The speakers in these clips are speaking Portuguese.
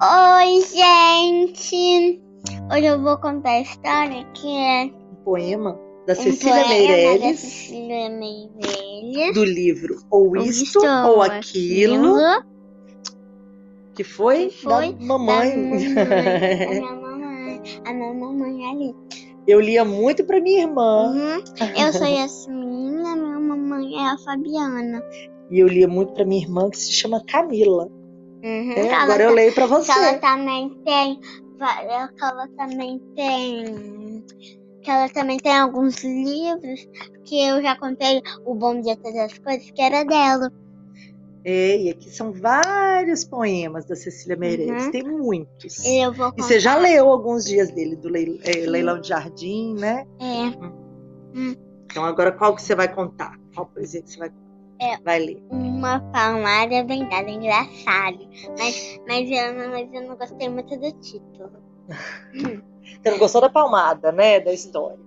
Oi, gente! Hoje eu vou contar a história que é Um poema da um Cecília da Meirelles, Cecília Meirelles. do livro Ou Isto ou Aquilo, que foi, que foi da mamãe. Da mamãe, da minha mamãe, a minha mamãe ali. Eu lia muito pra minha irmã Uhum. Eu sou Yasmin, a minha mamãe é a Fabiana. e eu lia muito pra minha irmã que se chama Camila. Uhum. Ela Agora eu tá- leio pra que ela você. também tem. Ela também tem. Que ela também tem alguns livros que eu já contei o Bom Dia Todas as Coisas, que era dela. É, e aqui são vários poemas da Cecília Meirelles, Uhum. tem muitos. E eu vou E você já contar- leu alguns dias dele, do Leil- é, Leilão de Jardim, né? É, Então agora qual que você vai contar? Qual poesia que você vai, É. vai ler? uma palmada bem dada, engraçado. Mas, mas, eu, mas eu não gostei muito do título. Você não gostou da palmada, né? Da história.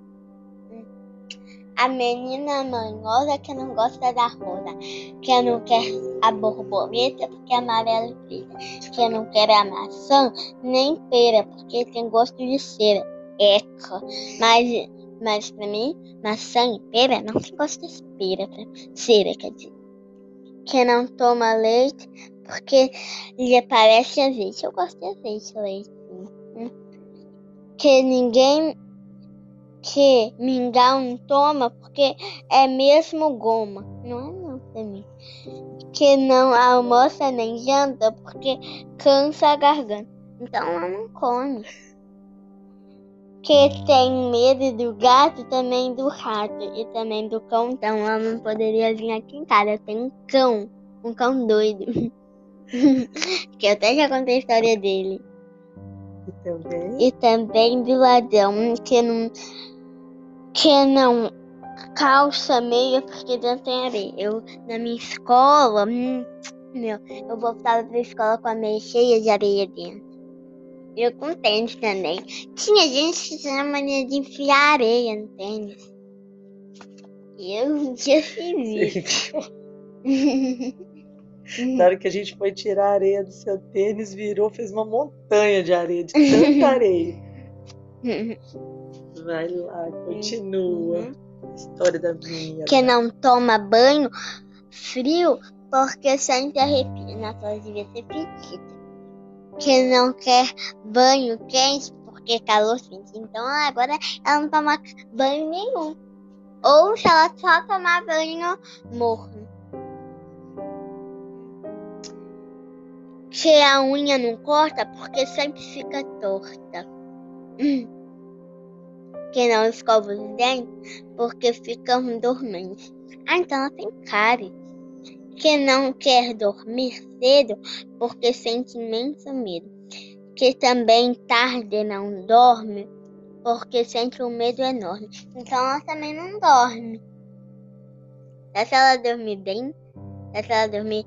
A menina manhosa que não gosta da rosa, que não quer a borboleta porque é amarela e preta, que não quer a maçã nem pera porque tem gosto de cera. Eca. Mas, mas pra mim, maçã e pera não tem gosto de pera, pra cera, quer dizer. Que não toma leite porque lhe parece azeite. Eu gosto de azeite, leite. sim. Que ninguém que mingau não toma porque é mesmo goma. Não é não pra mim. Que não almoça nem janta porque cansa a garganta. Então ela não come. Que tem medo do gato também do rato e também do cão. Então ela não poderia vir aqui em casa. Tenho um cão. Um cão doido. que eu até já contei a história dele. E também. E também do ladrão que não que não calça meia porque dentro tem areia. Eu na minha escola, hum, meu, eu voltava pra escola com a meia cheia de areia dentro. Eu com tênis também. Tinha gente que tinha mania de enfiar areia no tênis. Eu um dia fiz isso. Na hora que a gente foi tirar a areia do seu tênis, virou, fez uma montanha de areia, de tanta areia. Vai lá, continua. Uhum. A história da minha. que não toma banho frio porque sente arrepio. Na sua devia ser petita. Que não quer banho quente porque calor sente. Então agora ela não toma banho nenhum. Ou se ela só tomar banho morno. Que a unha não corta porque sempre fica torta. Hum. Que não escova os dentes porque ficam dormentes. Ah, então ela tem cárie. Que não quer dormir cedo porque sente imenso medo. Que também tarde não dorme porque sente um medo enorme. Então ela também não dorme. Só se ela dormir bem, só se ela dormir,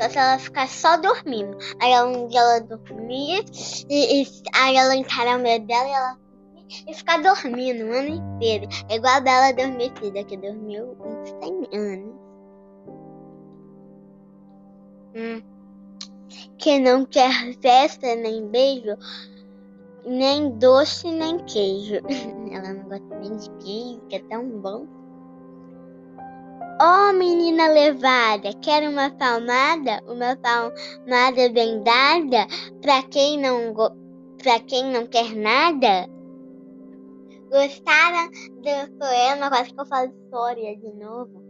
só se ela ficar só dormindo. Aí um dia ela dormir, e, e aí ela encara o medo dela e ela e ficar dormindo o ano inteiro. É igual a Bela Adormecida, que dormiu uns 100 anos. Hum. Que não quer festa, nem beijo, nem doce, nem queijo. Ela não gosta nem de queijo, que é tão bom. Oh, menina levada, quer uma palmada? Uma palmada bem dada? Pra quem não, pra quem não quer nada? Gostaram do poema? Quase que eu falo história de novo.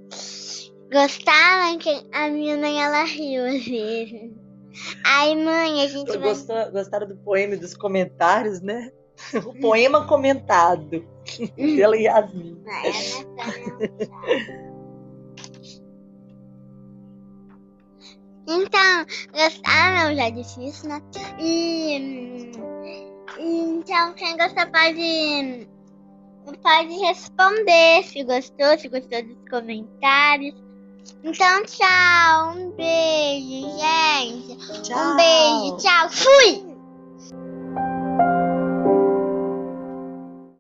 Gostaram que a minha mãe ela riu às vezes. Ai, mãe, a gente vai. Gostou, gostaram do poema e dos comentários, né? O poema comentado pela Yasmin. Vai, Ana Então, gostaram? Já disse isso, né? E, hum, então, quem gostou pode, pode responder se gostou, se gostou dos comentários. Então, tchau. Um beijo, gente. Tchau. Um beijo, tchau. Fui!